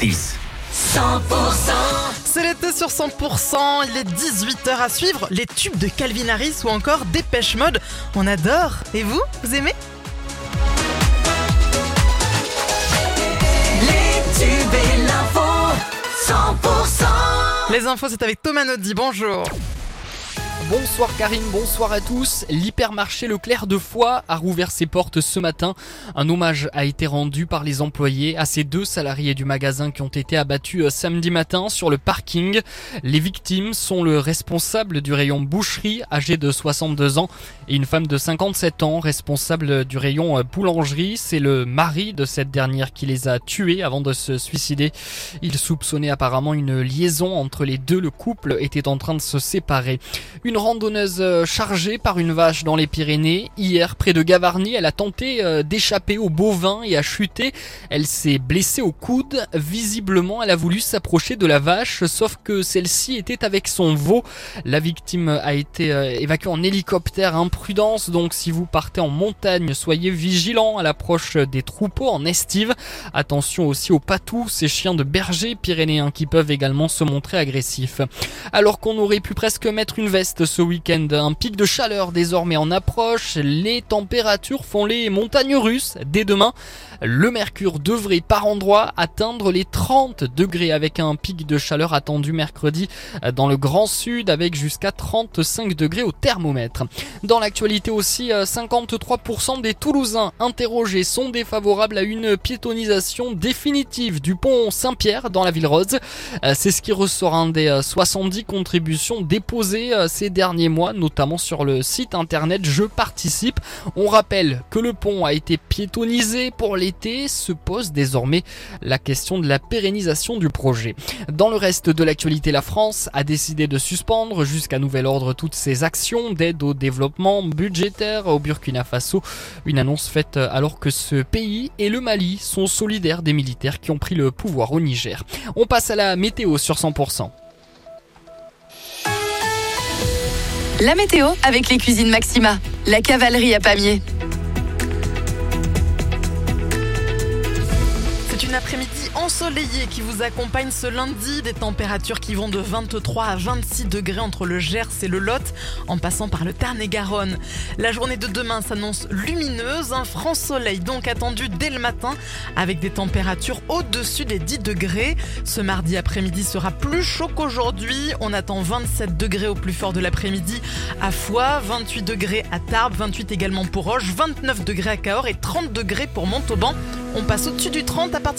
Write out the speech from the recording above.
6. 100% C'est l'été sur 100%, il est 18h à suivre, les tubes de Calvin Harris ou encore Dépêche Mode. On adore. Et vous, vous aimez? Les tubes et l'info 100% Les infos, c'est avec Thomas Naudy, bonjour. Bonsoir Karine, bonsoir à tous. L'hypermarché Leclerc de Foix a rouvert ses portes ce matin. Un hommage a été rendu par les employés à ces deux salariés du magasin qui ont été abattus euh, samedi matin sur le parking. Les victimes sont le responsable du rayon boucherie, âgé de 62 ans, et une femme de 57 ans, responsable du rayon euh, boulangerie. C'est le mari de cette dernière qui les a tués avant de se suicider. Il soupçonnait apparemment une liaison entre les deux. Le couple était en train de se séparer. Randonneuse euh, chargée par une vache dans les Pyrénées. Hier, près de Gavarnie, elle a tenté euh, d'échapper aux bovins et a chuté. Elle s'est blessée au coude. Visiblement, elle a voulu s'approcher de la vache, sauf que celle-ci était avec son veau. La victime a été euh, évacuée en hélicoptère. Imprudence, donc si vous partez en montagne, soyez vigilants à l'approche des troupeaux en estive. Attention aussi aux patous, ces chiens de berger pyrénéens qui peuvent également se montrer agressifs. Alors qu'on aurait pu presque mettre une veste ce week-end. Un pic de chaleur désormais en approche. Les températures font les montagnes russes dès demain. Le mercure devrait par endroits atteindre les 30 degrés avec un pic de chaleur attendu mercredi dans le grand sud avec jusqu'à 35 degrés au thermomètre. Dans l'actualité aussi, 53% des Toulousains interrogés sont défavorables à une piétonisation définitive du pont Saint-Pierre dans la ville rose. C'est ce qui ressort un des 70 contributions déposées ces derniers mois, notamment sur le site internet Je participe. On rappelle que le pont a été piétonisé pour l'été, se pose désormais la question de la pérennisation du projet. Dans le reste de l'actualité, la France a décidé de suspendre jusqu'à nouvel ordre toutes ses actions d'aide au développement budgétaire au Burkina Faso. Une annonce faite alors que ce pays et le Mali sont solidaires des militaires qui ont pris le pouvoir au Niger. On passe à la météo sur 100%. La météo avec les cuisines Maxima, la cavalerie à Pamiers. C'est une après-midi ensoleillée qui vous accompagne ce lundi. Des températures qui vont de 23 à 26 degrés entre le Gers et le Lot, en passant par le Tarn et Garonne. La journée de demain s'annonce lumineuse. Un franc soleil donc attendu dès le matin, avec des températures au-dessus des 10 degrés. Ce mardi après-midi sera plus chaud qu'aujourd'hui. On attend 27 degrés au plus fort de l'après-midi à Foix, 28 degrés à Tarbes, 28 également pour Roche, 29 degrés à Cahors et 30 degrés pour Montauban. On passe au-dessus du 30 à partir